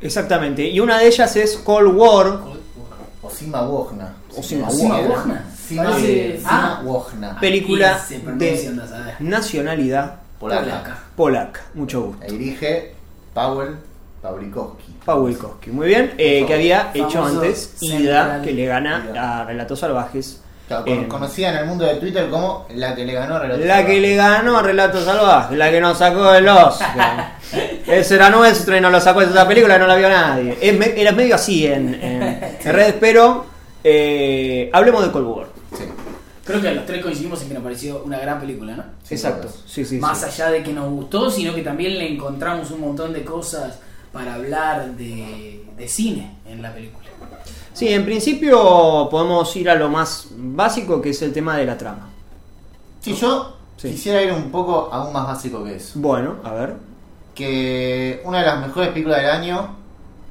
Exactamente. Y una de ellas es Cold War. Wojna. Osima Osima Wojna. Wojna. Sima Parece- Sima Ah. Wojna. Película Y se pronuncia, de nacionalidad Polaca. Polaca. polaca. Mucho gusto. La dirige Powell Pawlikowski. Pawlikowski. Muy bien. eh, que había hecho antes Ida, Central. que le gana Ida. a Relatos Salvajes. Claro, con- Eh, conocida en el mundo de Twitter como la que le ganó a Relatos La que Salvajes. le ganó a Relatos Salvajes, la que nos sacó del Oscar. Ese era nuestro y no lo sacó de esa película y no la vio nadie. Es me- era medio así en, en, en redes, pero eh, hablemos de Cold War. Sí. Creo que los tres coincidimos en que nos pareció una gran película, ¿no? Sí, Exacto. Sí, sí, Más sí. allá de que nos gustó, sino que también le encontramos un montón de cosas para hablar de, de cine en la película. Sí, en principio podemos ir a lo más básico, que es el tema de la trama. Sí, yo Sí. quisiera ir un poco aún más básico que eso. Bueno, a ver. Que una de las mejores películas del año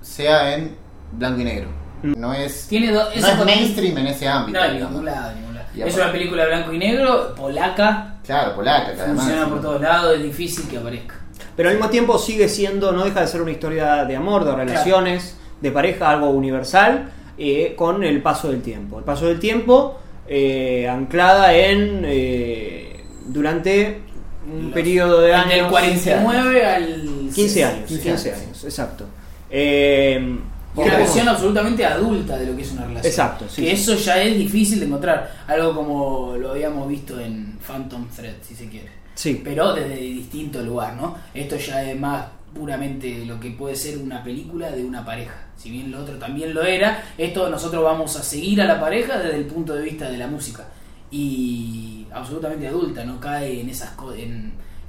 sea en blanco y negro. No es, Tiene dos. no es mainstream en ese ámbito. No, en digamos. ningún lado, en ningún lado. Y Es una película blanco y negro, polaca, Claro, polaca, que además. funciona por todos lados, es difícil que aparezca. Pero al mismo tiempo sigue siendo, no deja de ser una historia de amor, de relaciones, de pareja, algo universal, eh, con el paso del tiempo. El paso del tiempo eh, anclada en eh, durante un Los- periodo de Del años. 49 al 15 años, 15 15 años. exacto. Eh, una ¿qué versión absolutamente adulta de lo que es una relación. Exacto, sí, Que sí. eso ya es difícil de encontrar. Algo como lo habíamos visto en Phantom Thread, si se quiere. Sí, Pero desde distinto lugar, ¿no? Esto ya es más puramente lo que puede ser una película de una pareja. Si bien lo otro también lo era, esto nosotros vamos a seguir a la pareja desde el punto de vista de la música. Y absolutamente adulta, no cae en esas co-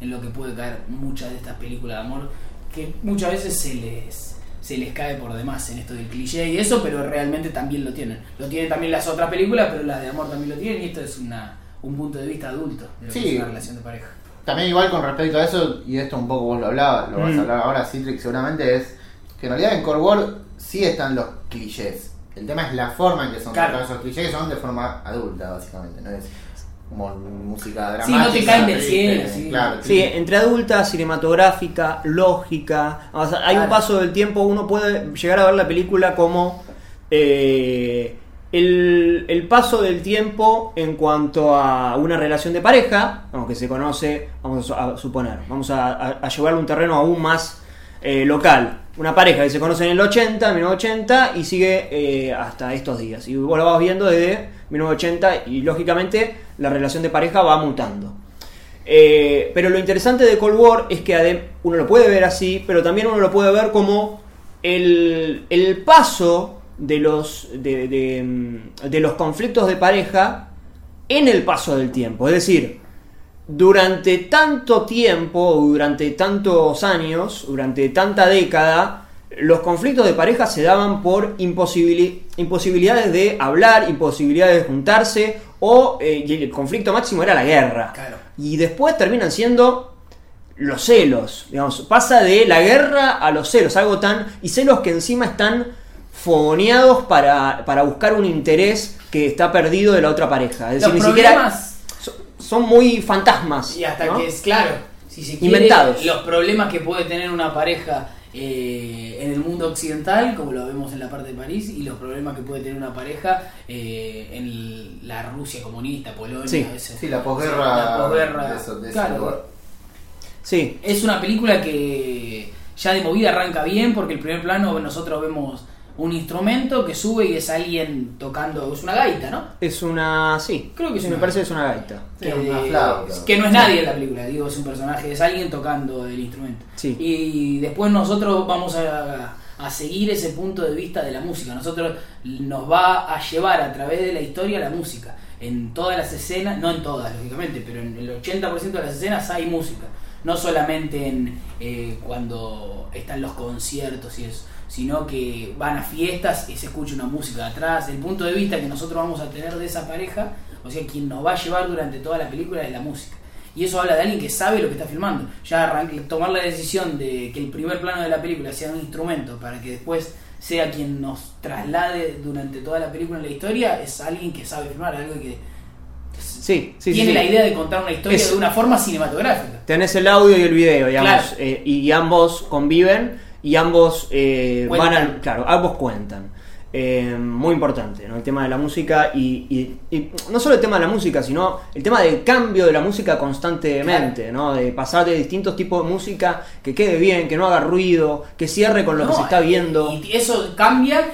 en, lo que puede caer muchas de estas películas de amor, que muchas veces se les se les cae por demás en esto del cliché y eso, pero realmente también lo tienen. Lo tienen también las otras películas, pero las de amor también lo tienen y esto es una, un punto de vista adulto de lo que es una relación de pareja. También igual con respecto a eso, y esto un poco vos lo hablabas, lo vas Mm. a hablar ahora, Citrix, seguramente es que en realidad en Cold War sí están los clichés. El tema es la forma en que son Claro. tratados esos clichés, que son de forma adulta, básicamente, no es como música Sí, dramática. no te caen del cielo, sí. Claro, Sí, entre adulta, cinematográfica, lógica. O sea, hay un paso del tiempo, uno puede llegar a ver la película como eh, el, el paso del tiempo en cuanto a una relación de pareja, vamos, que se conoce, vamos a suponer, vamos a, a- a llevarlo a un terreno aún más eh, local. Una pareja que se conoce en el 80, 1980 y sigue eh, hasta estos días. Y vos lo vas viendo desde 1980 y lógicamente la relación de pareja va mutando. Eh, pero lo interesante de Cold War es que uno lo puede ver así, pero también uno lo puede ver como el, el paso de los, de, mm, de los conflictos de pareja en el paso del tiempo. Es decir, durante tanto tiempo, durante tantos años, durante tanta década, los conflictos de pareja se daban por imposibili- imposibilidades de hablar, imposibilidades de juntarse, o eh, el conflicto máximo era la guerra. Claro. Y después terminan siendo los celos. Digamos, pasa de la guerra a los celos, algo tan. y celos que encima están fogoneados para, para buscar un interés que está perdido de la otra pareja. Es decir, Los ni siquiera. problemas, Son, son muy fantasmas. y hasta ¿no? que es claro, si se quiere, Inventados. los problemas que puede tener una pareja eh, en el mundo occidental, como lo vemos en la parte de París, y los problemas que puede tener una pareja eh, en la Rusia comunista, Polonia, Sí. ese- Sí, la posguerra la posguerra, de eso- de claro. lugar. Sí, Es una película que ya de movida arranca bien porque el primer plano nosotros vemos un instrumento que sube y es alguien tocando, es una gaita, ¿no? es una. Sí, Creo que es me una- parece que es una gaita. Sí, una flauta. que no es nadie en la película, digo, es un personaje, es alguien tocando el instrumento. Sí. Y después nosotros vamos a, a seguir ese punto de vista de la música. Nosotros nos va a llevar a través de la historia la música. En todas las escenas, no en todas, lógicamente, pero en el 80% de las escenas hay música. No solamente en eh, cuando están los conciertos y eso, sino que van a fiestas y se escucha una música de atrás. El punto de vista que nosotros vamos a tener de esa pareja, o sea, quien nos va a llevar durante toda la película es la música. Y eso habla de alguien que sabe lo que está filmando. Ya arranque- tomar la decisión de que el primer plano de la película sea un instrumento para que después sea quien nos traslade durante toda la película en la historia, es alguien que sabe filmar, alguien que Sí, sí, tiene sí, la idea de contar una historia Es- de una forma cinematográfica. Tenés el audio y el video, digamos, Claro. eh, y ambos conviven. Y ambos eh, van al. Claro, ambos cuentan. Eh, muy importante, ¿no? El tema de la música y, y- y no solo el tema de la música, sino el tema del cambio de la música constantemente, ¿no? De pasar de distintos tipos de música que quede bien, que no haga ruido, que cierre con lo que se está viendo. Y eso cambia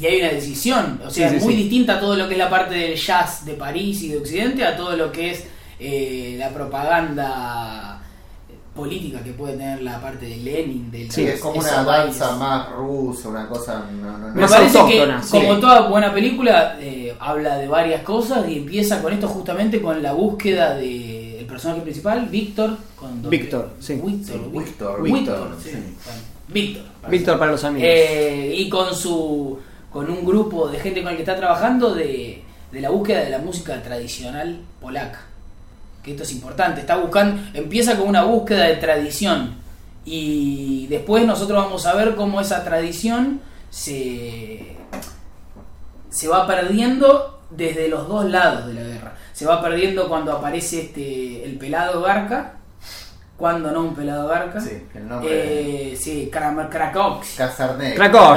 y hay una decisión. O sea, Sí, muy sí. distinta a todo lo que es la parte del jazz de París y de Occidente a todo lo que es eh, la propaganda política que puede tener la parte de Lenin. Del Sí, es como una bailes. danza más rusa, una cosa. No, no, no. Me Más parece que, sí. como toda buena película, eh, habla de varias cosas y empieza con esto justamente con la búsqueda del personaje principal, Víctor. con Víctor, sí. Víctor, Sí, Víctor, Víctor, Víctor, sí. sí. Bueno, Víctor. Víctor para los amigos. Eh, y con su con un grupo de gente con el que está trabajando de, de la búsqueda de la música tradicional polaca. Que esto es importante. Está buscando, empieza con una búsqueda de tradición. Y después nosotros vamos a ver cómo esa tradición se, se va perdiendo desde los dos lados de la guerra. Se va perdiendo cuando aparece este el pelado Garca. Cuando no un pelado Garca. Sí, el nombre. Eh, sí, Kram- Krakowski. Casarnet. Krakow.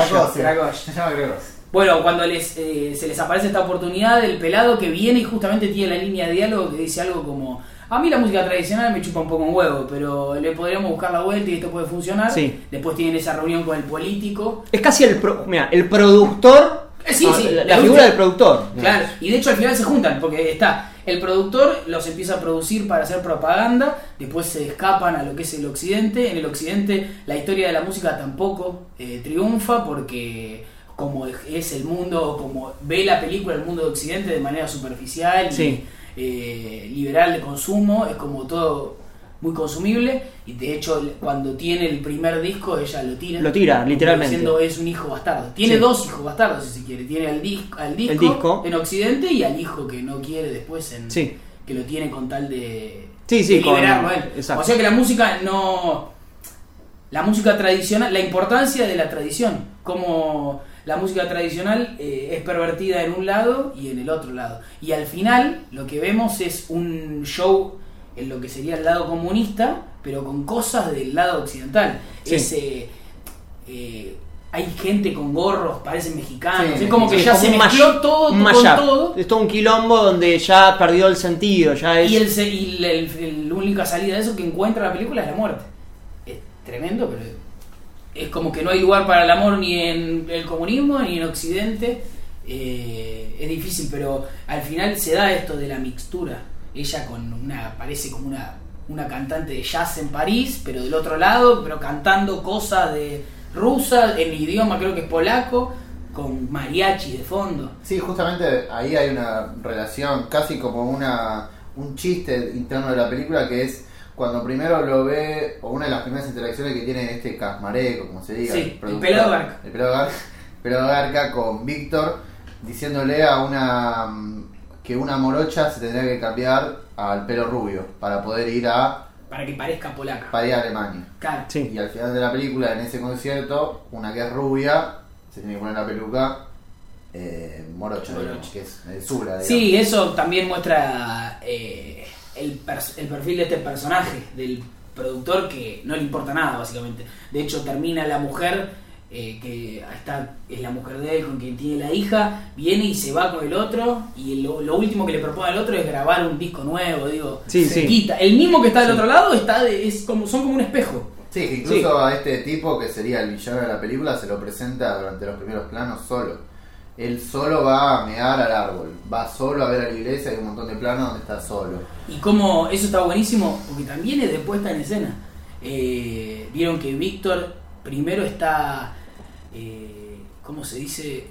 llama Krakow. Bueno, cuando les, eh, se les aparece esta oportunidad del pelado que viene y justamente tiene la línea de diálogo que dice algo como a mí la música tradicional me chupa un poco un huevo, pero le podríamos buscar la vuelta y esto puede funcionar. Sí. Después tienen esa reunión con el político. Es casi el, pro- mira, el productor. Eh, sí, sí, la, figura del productor. Claro, y de hecho al final se juntan, porque está el productor, los empieza a producir para hacer propaganda, después se escapan a lo que es el occidente. En el occidente la historia de la música tampoco eh, triunfa porque como es el mundo, como ve la película el mundo de occidente de manera superficial y eh, liberal de consumo, es como todo muy consumible y de hecho cuando tiene el primer disco ella lo tira. Lo tira, literalmente. Diciendo es un hijo bastardo. Tiene Sí. dos hijos bastardos si se quiere. Tiene al, dis- al disco, El disco. en Occidente y al hijo que no quiere después en Sí. que lo tiene con tal de, Sí, sí, de con- liberarlo a él. exacto. O sea que la música no la música tradicional, la importancia de la tradición, como la música tradicional eh, es pervertida en un lado y en el otro lado. Y al final lo que vemos es un show en lo que sería el lado comunista, pero con cosas del lado occidental. Sí. Es, eh, eh, hay gente con gorros, parecen mexicanos, Sí, es como que Sí, ya como se mezcló todo con todo. Es todo un quilombo donde ya perdió el sentido. Ya es. Y, el, y el- el- la única salida de eso que encuentra la película es la muerte. Es tremendo, pero es como que no hay lugar para el amor ni en el comunismo ni en Occidente. Eh, es difícil, pero al final se da esto de la mixtura. Ella con una, parece como una, una cantante de jazz en París, pero del otro lado, pero cantando cosas de rusa, en idioma creo que es polaco, con mariachi de fondo. Sí, justamente ahí hay una relación, casi como una un chiste interno de la película que es cuando primero lo ve, o una de las primeras interacciones que tiene este Casmareco, como se diga, Sí, el productor, pelado Garca. el pelado Garca, pelado Garca con Víctor, diciéndole a una mm, que una morocha se tendría que cambiar al pelo rubio para poder ir a, Para que parezca polaca. para ir a Alemania. Claro. Sí. Y al final de la película, en ese concierto, una que es rubia se tiene que poner la peluca eh, morocha, Morocha. digamos, que es eh, Zula, digamos. Sí, eso también muestra eh, el, pers- el perfil de este personaje, del productor que no le importa nada, básicamente. De hecho, termina la mujer, eh, que está, es la mujer de él con quien tiene la hija, viene y se va con el otro, y lo, lo último que le propone al otro es grabar un disco nuevo, digo, Sí, se sí. quita. El mismo que está del Sí. otro lado está de- es como, son como un espejo. Sí, que incluso a este tipo, que sería el villano de la película, se lo presenta durante los primeros planos solo. Él solo va a mear al árbol, va solo a ver a la iglesia, hay un montón de planos donde está solo. Y como eso está buenísimo, porque también es de puesta en escena. Eh, Vieron que Víctor primero está, eh, ¿cómo se dice?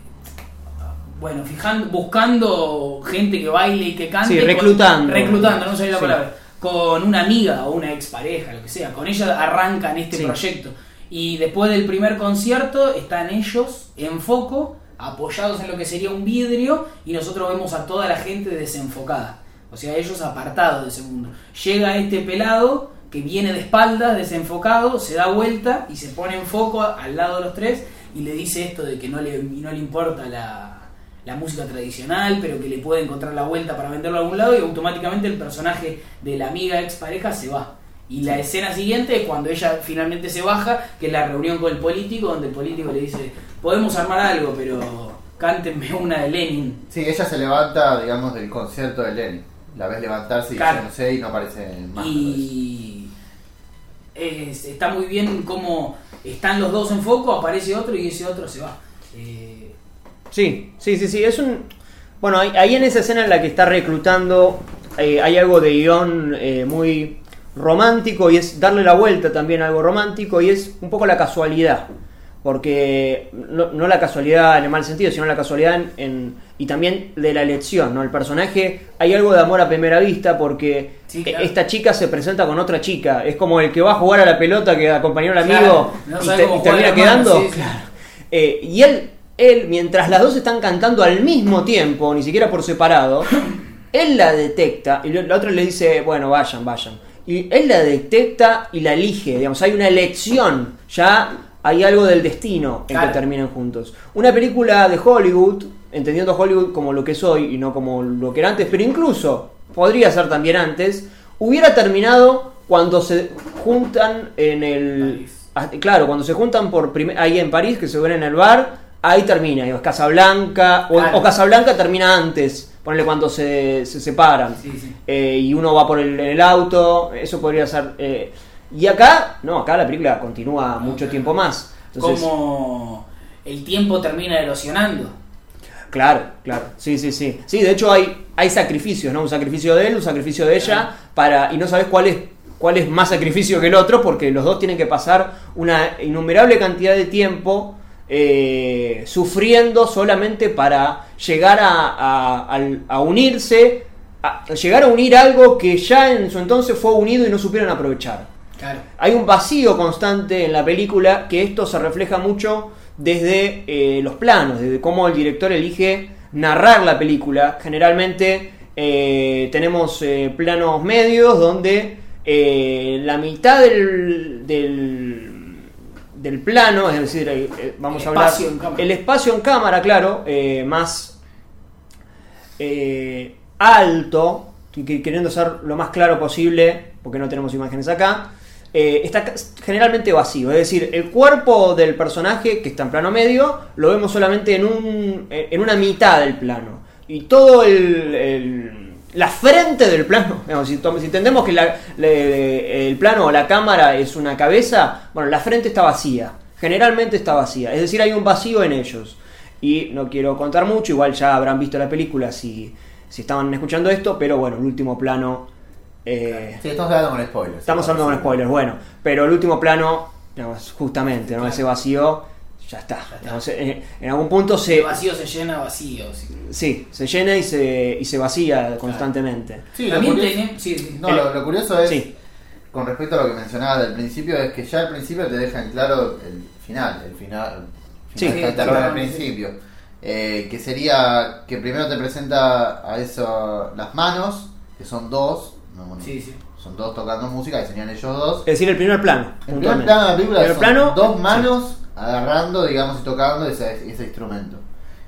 Bueno, fijando, buscando gente que baile y que cante. Sí, con- reclutando. reclutando, no sé la Sí. palabra. Con una amiga o una expareja, lo que sea. Con ella arrancan este Sí. proyecto. Y después del primer concierto están ellos en foco, apoyados en lo que sería un vidrio, y nosotros vemos a toda la gente desenfocada. O sea, ellos apartados de ese mundo. Llega este pelado que viene de espaldas, desenfocado, se da vuelta y se pone en foco al lado de los tres y le dice esto de que no le, no le importa la, la música tradicional, pero que le puede encontrar la vuelta para venderlo a algún lado y automáticamente el personaje de la amiga expareja se va. Y la escena siguiente es cuando ella finalmente se baja, que es la reunión con el político, donde el político le dice, podemos armar algo, pero cántenme una de Lenin. Sí, ella se levanta, digamos, del concierto de Lenny. La ves levantarse y Claro. no sé y no aparece más. Y es- está muy bien cómo están los dos en foco, aparece otro y ese otro se va. Eh, Sí, sí, sí, sí. Es un. Bueno, ahí, ahí en esa escena en la que está reclutando eh, hay algo de guion eh, muy romántico y es darle la vuelta también a algo romántico y es un poco la casualidad. Porque no, no la casualidad en el mal sentido, sino la casualidad en, en- y también de la elección, ¿no? El personaje, hay algo de amor a primera vista porque Sí, claro. esta chica se presenta con otra chica. Es como el que va a jugar a la pelota que acompañó al amigo Claro, no y, te- termina quedando. sí, sí. Eh, y él, él, mientras las dos están cantando al mismo tiempo, ni siquiera por separado, él la detecta y la otra le dice, bueno, vayan, vayan. Y él la detecta y la elige, digamos, hay una elección, ya hay algo del destino en Claro. que terminen juntos. Una película de Hollywood, entendiendo Hollywood como lo que soy y no como lo que era antes, pero incluso podría ser también antes, hubiera terminado cuando se juntan en el... París. Ah, Claro, cuando se juntan por ahí en París, que se ven en el bar, ahí termina. digo, es Casablanca, o, Claro. o Casablanca termina antes, ponele cuando se, se separan. Sí, sí. Eh, y uno va por el, auto, eso podría ser... eh, y acá, no, acá la película continúa mucho tiempo más. Entonces, como el tiempo termina erosionando. Claro, claro, sí, sí, sí. Sí, de hecho hay, hay sacrificios, ¿no? Un sacrificio de él, un sacrificio de ella, para y no sabes cuál es, cuál es más sacrificio que el otro, porque los dos tienen que pasar una innumerable cantidad de tiempo eh, sufriendo solamente para llegar a, a- al- a unirse, a llegar a unir algo que ya en su entonces fue unido y no supieron aprovechar. Claro. Hay un vacío constante en la película que esto se refleja mucho desde eh, los planos, desde cómo el director elige narrar la película. Generalmente eh, tenemos planos medios donde la mitad del, del, del plano, es decir, eh, eh, vamos El a hablar espacio en cámara. el espacio en cámara, claro, eh, más eh, alto, que- queriendo ser lo más claro posible, porque no tenemos imágenes acá, está generalmente vacío. Es decir, el cuerpo del personaje, que está en plano medio, lo vemos solamente en, un, en una mitad del plano. Y todo el, el- la frente del plano, digamos, si, si entendemos que la- le- el plano o la cámara es una cabeza, bueno, la frente está vacía. Generalmente está vacía. Es decir, hay un vacío en ellos. Y no quiero contar mucho, igual ya habrán visto la película si, si estaban escuchando esto, pero bueno, el último plano... eh, Sí, estamos hablando con spoilers. Estamos hablando con spoilers, bueno, pero el último plano, digamos, justamente, ¿no? Ese vacío, ya está. está. Digamos, en, en algún punto se, El vacío se llena vacío. sí. sí, se llena y se, y se vacía constantemente. Sí, lo También curioso, tiene. Sí, sí. no, lo, lo curioso es, Sí. con respecto a lo que mencionabas del principio, es que ya al principio te dejan claro el final. El final, Sí, final está claro. claro al principio. Eh, que sería que primero te presenta a eso las manos, que son dos. no, bueno, Sí, sí. Son dos tocando música, que serían ellos dos. Es decir, el primer plano. El primer plano de la película son plano, dos sí. manos agarrando, digamos, y tocando ese, ese instrumento.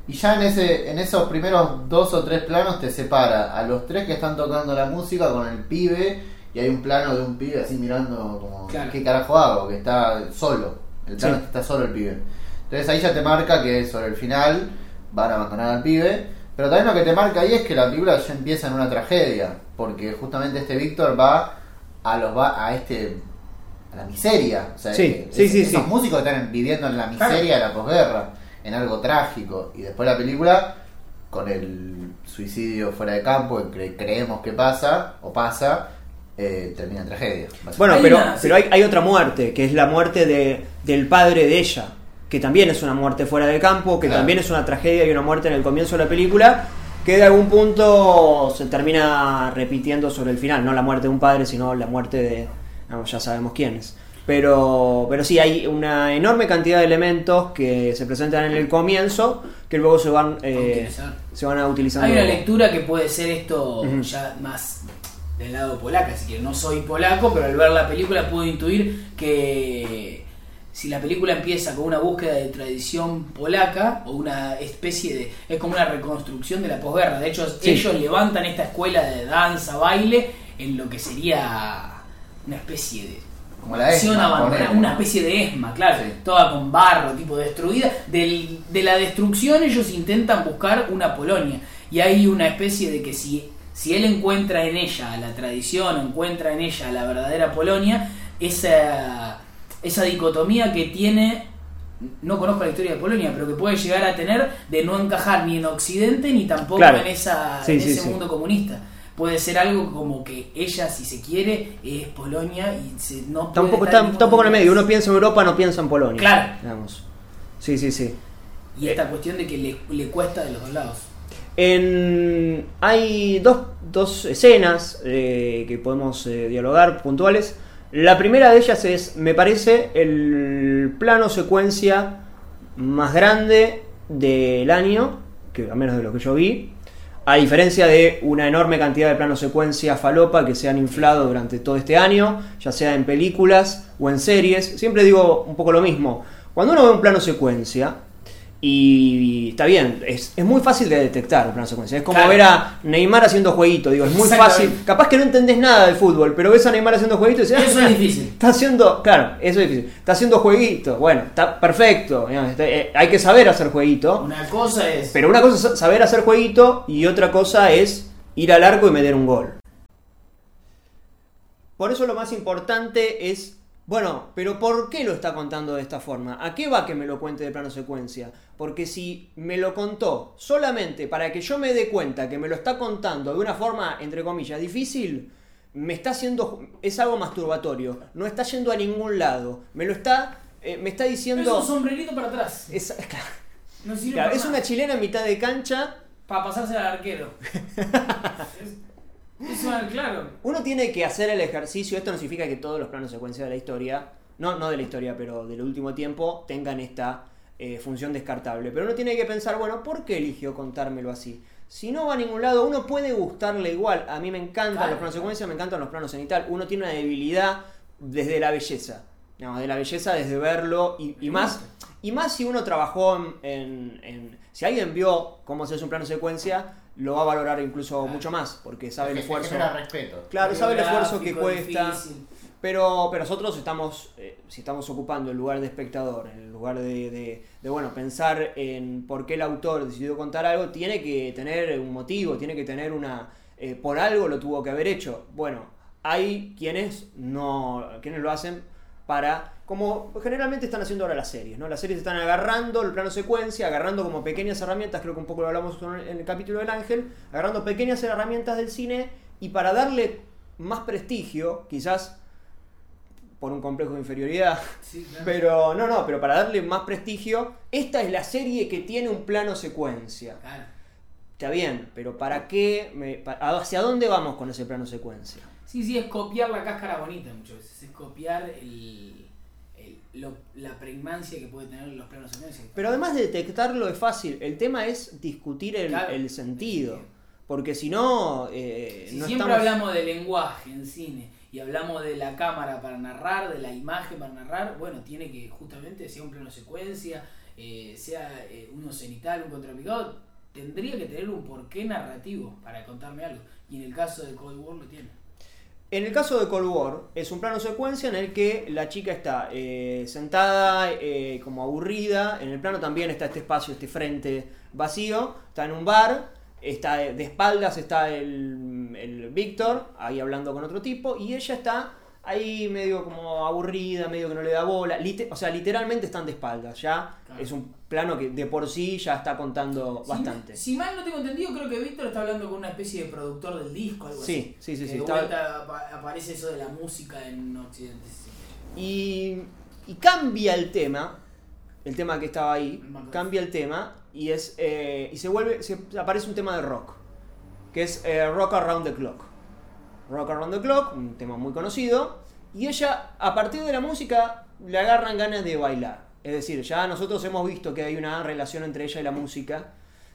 Y ya en ese en esos primeros dos o tres planos te separa a los tres que están tocando la música con el pibe y hay un plano de un pibe así mirando como Claro. qué carajo hago, que está solo. El plano Sí. que está solo el pibe. Entonces ahí ya te marca que sobre el final van a abandonar al pibe. Pero también lo que te marca ahí es que la película ya empieza en una tragedia. Porque justamente este Víctor va a los va a este a la miseria. O sea, Sí, sí, es- sí, esos sí. músicos están viviendo en la miseria de la posguerra, en algo trágico. Y después la película, con el suicidio fuera de campo, que cre- creemos que pasa, o pasa, eh, termina en tragedia. Bueno, pero, pero hay, hay otra muerte, que es la muerte de, del padre de ella, que también es una muerte fuera de campo, que Claro. también es una tragedia y una muerte en el comienzo de la película, que de algún punto se termina repitiendo sobre el final, no la muerte de un padre, sino la muerte de, no, ya sabemos quiénes. Pero, pero sí, hay una enorme cantidad de elementos que se presentan en el comienzo que luego se van, eh, utilizar. se van a utilizando. Hay una lectura que puede ser esto ya más del lado polaca, así que no soy polaco, pero al ver la película puedo intuir que si la película empieza con una búsqueda de tradición polaca o una especie de es como una reconstrucción de la posguerra. De hecho, Sí. ellos levantan esta escuela de danza, baile en lo que sería una especie de Como la ESMA, abandonada, una especie de ESMA, claro, Sí. toda con barro, tipo destruida. Del- de la destrucción ellos intentan buscar una Polonia. Y hay una especie de que si, si él encuentra en ella la tradición, encuentra en ella la verdadera Polonia, esa, esa dicotomía que tiene, no conozco la historia de Polonia, pero que puede llegar a tener de no encajar ni en Occidente ni tampoco Claro. en, esa, Sí, en sí, ese sí. mundo comunista. Puede ser algo como que ella, si se quiere, es Polonia y se, no Tampoco está, en tampoco en el medio. Uno piensa en Europa, no piensa en Polonia. Claro. Digamos. Sí, sí, sí. Y esta cuestión de que le, le cuesta de los dos lados. En, hay dos, dos escenas eh, que podemos eh, dialogar puntuales. La primera de ellas es, me parece, el plano secuencia más grande del año, que al menos de lo que yo vi. A diferencia de una enorme cantidad de planos secuencia falopa que se han inflado durante todo este año, ya sea en películas o en series, siempre digo un poco lo mismo. Cuando uno ve un plano secuencia, y está bien, es, es muy fácil de detectar el plano secuencia. Es como Claro. ver a Neymar haciendo jueguito, digo, es muy fácil. Capaz que no entendés nada del fútbol, pero ves a Neymar haciendo jueguito y dices, Eso "Ah, es difícil. Está haciendo, claro, eso es difícil. Está haciendo jueguito, bueno, está perfecto. está- eh, hay que saber hacer jueguito. Una cosa es. Pero una cosa es saber hacer jueguito y otra cosa es ir al arco y meter un gol. Por eso lo más importante es, bueno, pero ¿por qué lo está contando de esta forma? ¿A qué va que me lo cuente de plano secuencia? Porque si me lo contó solamente para que yo me dé cuenta que me lo está contando de una forma, entre comillas, difícil, me está haciendo, es algo masturbatorio, no está yendo a ningún lado, me lo está, eh, me está es diciendo... un sombrerito para atrás. Es, No sirve claro, para es nada. una chilena en mitad de cancha Para pasarse al arquero. claro. Uno tiene que hacer el ejercicio, esto no significa que todos los planos secuencia de la historia, no, no de la historia, pero del último tiempo, tengan esta eh, función descartable. Pero uno tiene que pensar, bueno, ¿por qué eligió contármelo así? Si no va a ningún lado, uno puede gustarle igual. A mí me encantan Claro. los planos secuencia, me encantan los planos cenital. Uno tiene una debilidad desde la belleza. No, de la belleza desde verlo y, y más y más si uno trabajó en, en- en- si alguien vio cómo se hace un plano secuencia lo va a valorar incluso mucho más porque sabe el esfuerzo respeto. Claro, sabe el esfuerzo que cuesta. difícil. Pero, pero nosotros estamos, eh, si estamos ocupando el lugar de espectador, en el lugar de, de- de, bueno, pensar en por qué el autor decidió contar algo, tiene que tener un motivo, tiene que tener una... eh, por algo lo tuvo que haber hecho. Bueno, hay quienes no, quienes lo hacen para, como generalmente están haciendo ahora las series, ¿no? Las series están agarrando el plano secuencia, agarrando como pequeñas herramientas, creo que un poco lo hablamos en el capítulo del ángel, agarrando pequeñas herramientas del cine y para darle más prestigio, quizás por un complejo de inferioridad, Sí, claro. pero no, no, pero para darle más prestigio, esta es la serie que tiene un plano secuencia. Claro. Está bien, pero ¿para qué? me- ¿Hacia dónde vamos con ese plano secuencia? Sí, sí, es copiar la cáscara bonita muchas veces. Es copiar el- lo- la pregnancia que puede tener los planos secuencia. Pero además de detectarlo es fácil, el tema es discutir el, Claro, el sentido. Porque si no, eh, Si no siempre estamos... hablamos de lenguaje en cine y hablamos de la cámara para narrar, de la imagen para narrar, bueno, tiene que justamente, sea un plano secuencia, eh, sea eh, uno cenital, un contrapicado, tendría que tener un porqué narrativo para contarme algo. Y en el caso de Cold War lo tiene. En el caso de Cold War, es un plano secuencia en el que la chica está eh, sentada, eh, como aburrida. En el plano también está este espacio, este frente vacío. Está en un bar, está de espaldas, está el, el Víctor, ahí hablando con otro tipo. Y ella está ahí medio como aburrida, medio que no le da bola. O sea, literalmente están de espaldas. Ya Claro. es un plano que de por sí ya está contando Si- bastante. Si, mal no tengo entendido, creo que Víctor está hablando con una especie de productor del disco, algo Sí, así. sí, sí, Que sí, de vuelta apa- aparece eso de la música en Occidente. sí. Y, y cambia el tema, el tema que estaba ahí, cambia el tema y es eh, y se vuelve, se, aparece un tema de rock, que es eh, Rock Around the Clock. Rock Around the Clock, un tema muy conocido, y ella a partir de la música le agarran ganas de bailar. Es decir, ya nosotros hemos visto que hay una relación entre ella y la música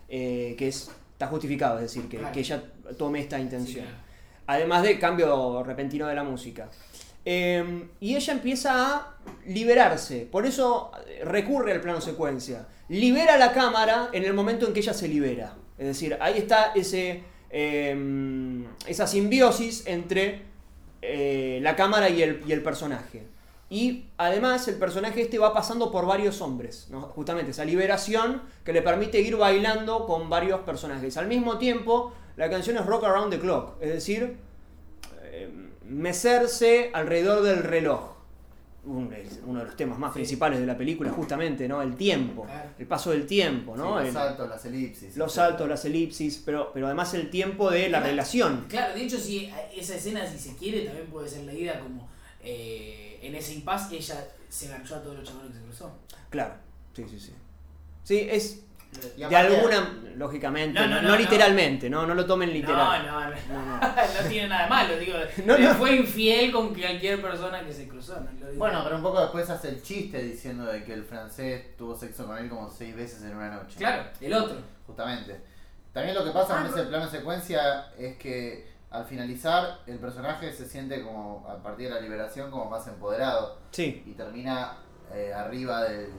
eh, que es, está justificado, es decir, que, Claro. que ella tome esta intención. Sí, claro. Además del cambio repentino de la música. Eh, y ella empieza a liberarse. Por eso eh, recurre al plano secuencia. Libera la cámara en el momento en que ella se libera. Es decir, ahí está ese, eh, esa simbiosis entre eh, la cámara y el, y el personaje. Y además el personaje este va pasando por varios hombres, justamente esa liberación que le permite ir bailando con varios personajes. Al mismo tiempo, la canción es Rock Around the Clock, es decir, eh, mecerse alrededor del reloj. Un- es uno de los temas más principales de la película, justamente, ¿no? El tiempo, el paso del tiempo, ¿no? Sí, los El- saltos, las elipsis. los saltos, las elipsis, pero, pero además el tiempo de la Claro. relación. Claro, de hecho, si esa escena, si se quiere, también puede ser leída como eh, en ese impasse ella se garchó a todos los chabones que se cruzó. Claro, sí, sí, sí. Sí, es Y de alguna, lógicamente, No, no, no, no no, literalmente, no, no lo tomen literal. No, no, no, No, no. no tiene nada de malo, digo, No, no. fue infiel con cualquier persona que se cruzó. no lo digo. Bueno, pero un poco después hace el chiste diciendo de que el francés tuvo sexo con él como seis veces en una noche. Claro, el otro. Justamente. También lo que pasa Ah, en no. ese plano secuencia es que al finalizar el personaje se siente como, a partir de la liberación, como más empoderado. Sí, Y termina eh, arriba del,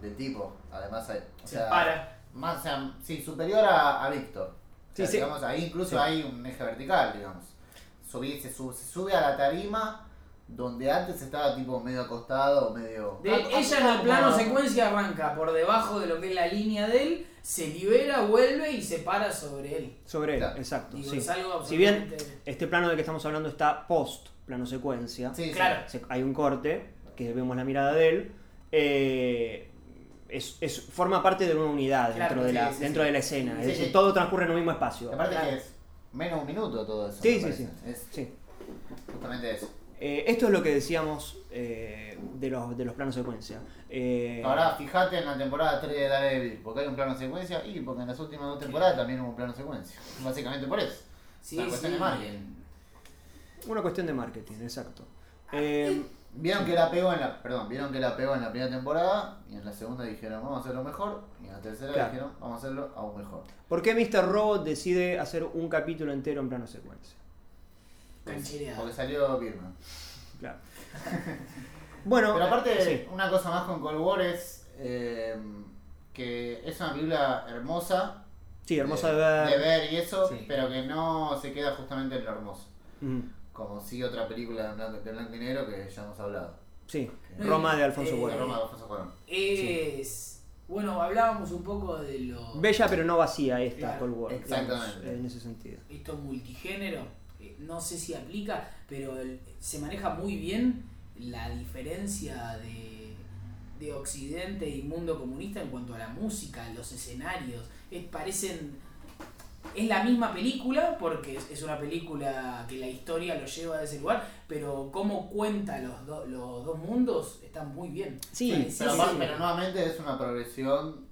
del tipo. Además, hay- o Se sea, para. Más, o sea, sí, superior a, a Víctor. O sea, Sí, sí. digamos, ahí incluso Sí. hay un eje vertical, digamos. Subí- se, sube, se sube a la tarima donde antes estaba tipo medio acostado o medio... De- Ah, ella en el plano secuencia arranca por debajo de lo que es la línea de él, se libera, vuelve y se para sobre él. sobre él, Claro. exacto. Digo, sí. es algo Si bien este plano del que estamos hablando está post plano secuencia. Claro. hay un corte que vemos la mirada de él. eh, es, es- forma parte de una unidad Claro, dentro, de, la, sí, dentro sí. de la escena. Sí, es decir, sí. todo transcurre en un mismo espacio. Aparte que es menos de un minuto todo eso. Sí, sí. Es Sí. justamente eso. Eh, esto es lo que decíamos eh, de, los, de los planos secuencia. Eh, Ahora fíjate en la temporada 3 de Daredevil, porque hay un plano secuencia y porque en las últimas dos temporadas también hubo un plano secuencia. Básicamente por eso. Sí, Una cuestión sí. de marketing. una cuestión de marketing, exacto. Vieron que la pegó en la, perdón, vieron que la pegó en la primera temporada y en la segunda dijeron vamos a hacerlo mejor y en la tercera Claro. dijeron vamos a hacerlo aún mejor. ¿Por qué Mr. Robot decide hacer un capítulo entero en plano secuencia? Canchereada. Porque salió Birman. Claro. Bueno, Pero aparte, sí. una cosa más con Cold War es eh, que es una película hermosa. Sí, hermosa de ver. De ver y eso, Sí. pero que no se queda justamente en lo hermoso. Mm, Como sigue otra película de blanco, de blanco y negro que ya hemos hablado. sí, No, Roma de Alfonso eh, Cuarón. Roma de Alfonso Cuarón. Es. Bueno, hablábamos un poco de lo. Bella pero no vacía esta Claro, Cold War. exactamente. digamos, en ese sentido. esto multigénero, eh, no sé si aplica, pero el- se maneja muy bien la diferencia de, de Occidente y mundo comunista en cuanto a la música, los escenarios. Es, parecen. Es la misma película, porque es- una película que la historia lo lleva a ese lugar, pero cómo cuenta los, do- los dos mundos está muy bien. Sí, Sí, pero, sí. pero nuevamente es una progresión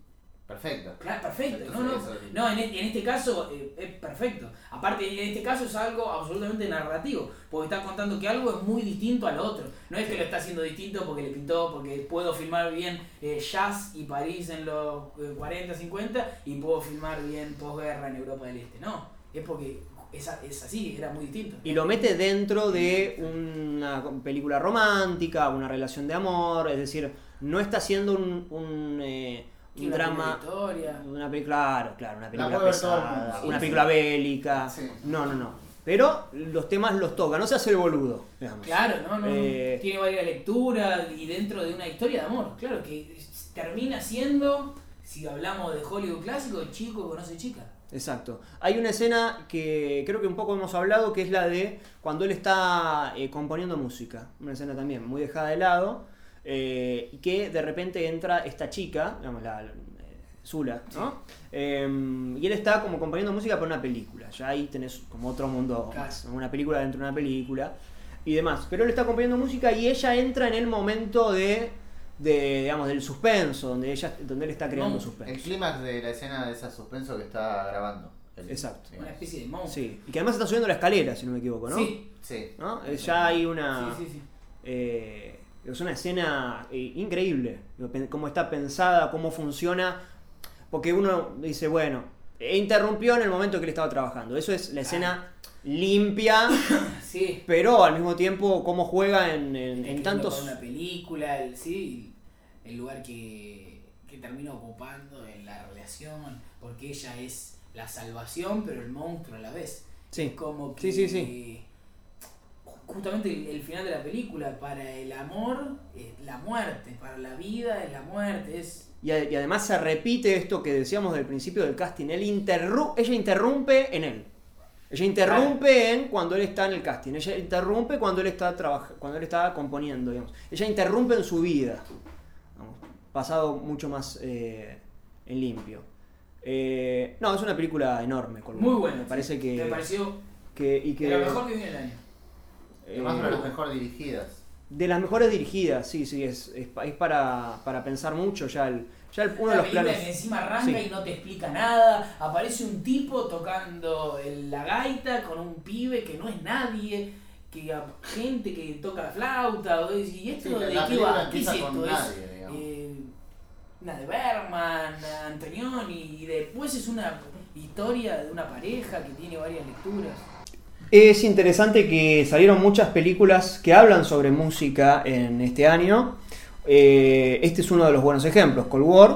perfecta. Claro, perfecto. No, no, no en, e- en este caso eh, es perfecto. Aparte, en este caso es algo absolutamente narrativo, porque está contando que algo es muy distinto al otro. No es que lo está haciendo distinto porque le pintó, porque puedo filmar bien eh, jazz y París en los eh, 40, 50 y puedo filmar bien posguerra en Europa del Este. No, es porque es, es así, era muy distinto. Y lo mete dentro de una película romántica, una relación de amor, es decir, no está haciendo un, un, eh, un Una drama. película de historia. Una película, claro, claro, una película el pesada, una Sí, película bélica. Sí. No, no, no. Pero los temas los toca, no se hace el boludo, digamos. Claro, no, no. Eh, tiene varias lecturas y dentro de una historia de amor. Claro que termina siendo, si hablamos de Hollywood clásico, chico conoce chica. Exacto. Hay una escena que creo que un poco hemos hablado, que es la de cuando él está eh, componiendo música. Una escena también muy dejada de lado. Eh, y que de repente entra esta chica, digamos, la, la- eh, Zula, ¿no? Eh, y él está como componiendo música para una película. Ya ahí tenés como otro mundo Claro. más, una película dentro de una película y demás. Pero él está componiendo música y ella entra en el momento de, de digamos, del suspenso, donde ella, donde él está creando No, suspenso. El clímax de la escena de ese suspenso que está grabando. El- Exacto. Una especie de monstruo. Sí, y que además está subiendo la escalera, si no me equivoco, ¿no? Sí, Sí. ¿No? Eh, Ya hay una. sí, sí, sí. eh, es una escena eh, increíble. Cómo está pensada, cómo funciona. Porque uno dice, bueno, e interrumpió en el momento que él estaba trabajando. Eso es la escena limpia, Sí. pero al mismo tiempo cómo juega en, en- en tantos. una película, el, sí, el lugar que, que termina ocupando en la relación, porque ella es la salvación, pero el monstruo a la vez. Sí. Es como que Sí, sí, sí. Justamente el, el final de la película. Para el amor, eh, la muerte. Para la vida, es la muerte. Es Y, a- y además se repite esto que decíamos del principio del casting. Él interru- ella interrumpe en él. Ella interrumpe en cuando él está en el casting. Ella interrumpe cuando él está trabaja- cuando él está componiendo, digamos. Ella interrumpe en su vida. Pasado mucho más eh, en limpio. Eh, no, es una película enorme. Muy bueno. Me parece que, Me pareció que- y que de lo mejor que vi en el año. Eh, una de las mejor dirigidas. de las mejores dirigidas, sí, sí, es, es, pa- es para, para pensar mucho ya el, ya el- uno de los película planos. que encima arranca Sí. y no te explica nada. Aparece un tipo tocando el- la gaita con un pibe que no es nadie. Que gente que toca la flauta. es- ¿Y esto Sí, de qué va? ¿Qué es esto? con Es, nadie, digamos. eh, una de Berman, Antonioni. Y después es una historia de una pareja que tiene varias lecturas. Es interesante que salieron muchas películas que hablan sobre música en este año. Eh, este es uno de los buenos ejemplos, Cold War,